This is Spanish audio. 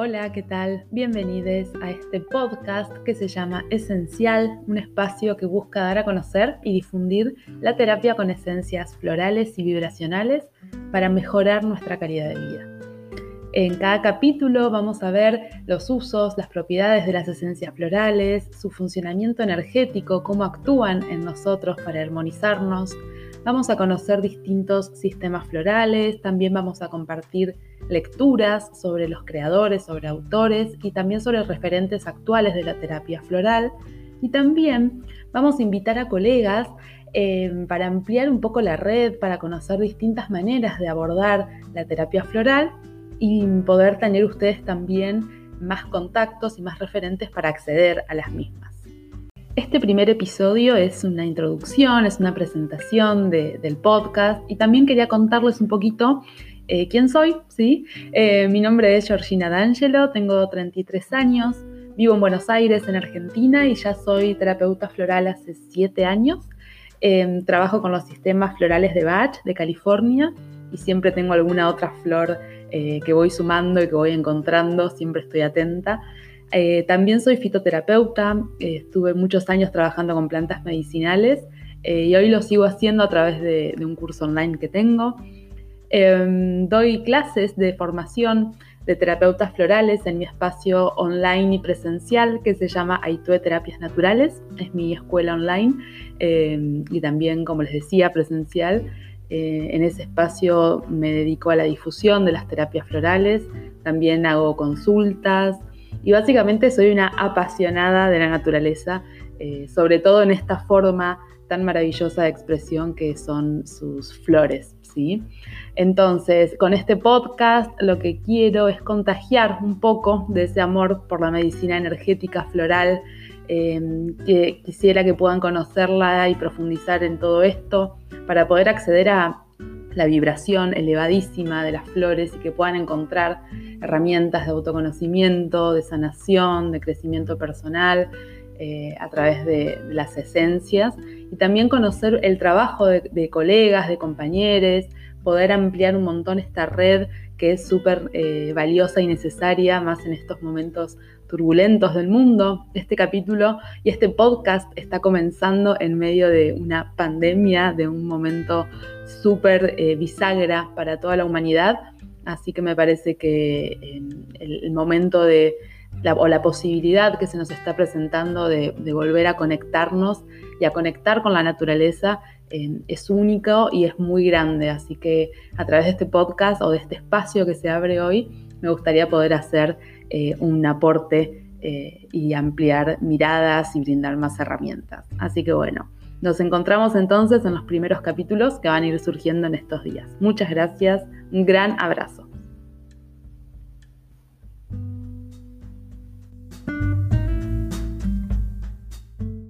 Hola, ¿qué tal? Bienvenidos a este podcast que se llama Esencial, un espacio que busca dar a conocer y difundir la terapia con esencias florales y vibracionales para mejorar nuestra calidad de vida. En cada capítulo vamos a ver los usos, las propiedades de las esencias florales, su funcionamiento energético, cómo actúan en nosotros para armonizarnos. Vamos a conocer distintos sistemas florales, también vamos a compartir lecturas sobre los creadores, sobre autores y también sobre referentes actuales de la terapia floral. Y también vamos a invitar a colegas eh, para ampliar un poco la red, para conocer distintas maneras de abordar la terapia floral y poder tener ustedes también más contactos y más referentes para acceder a las mismas. Este primer episodio es una introducción, es una presentación del podcast y también quería contarles un poquito eh, quién soy, ¿sí? Eh, mi nombre es Georgina D'Angelo, tengo 33 años, vivo en Buenos Aires, en Argentina, y ya soy terapeuta floral hace 7 años. Em, trabajo con los sistemas florales de Bach, de California, y siempre tengo alguna otra flor eh, que voy sumando y que voy encontrando, siempre estoy atenta. También soy fitoterapeuta, estuve muchos años trabajando con plantas medicinales y hoy lo sigo haciendo a través de un curso online que tengo. Em, doy clases de formación de terapeutas florales en mi espacio online y presencial que se llama Aitue Terapias Naturales. Es mi escuela online em, y también, como les decía, presencial. Eh, en ese espacio me dedico a la difusión de las terapias florales, también hago consultas y básicamente soy una apasionada de la naturaleza, eh, sobre todo en esta forma tan maravillosa de expresión que son sus flores. ¿sí? Entonces, con este podcast lo que quiero es contagiar un poco de ese amor por la medicina energética floral, em, que quisiera que puedan conocerla y profundizar en todo esto para poder acceder a la vibración elevadísima de las flores y que puedan encontrar herramientas de autoconocimiento, de sanación, de crecimiento personal eh, a través de las esencias y también conocer el trabajo de, colegas, de compañeros, poder ampliar un montón esta red que es súper eh, valiosa y necesaria, más en estos momentos turbulentos del mundo. Este capítulo y este podcast está comenzando en medio de una pandemia, de un momento súper eh, bisagra para toda la humanidad, así que me parece que el momento de o la posibilidad que se nos está presentando de, volver a conectarnos y a conectar con la naturaleza eh, es único y es muy grande. Así que a través de este podcast o de este espacio que se abre hoy, me gustaría poder hacer eh, un aporte eh, y ampliar miradas y brindar más herramientas. Así que bueno, nos encontramos entonces en los primeros capítulos que van a ir surgiendo en estos días. Muchas gracias, un gran abrazo.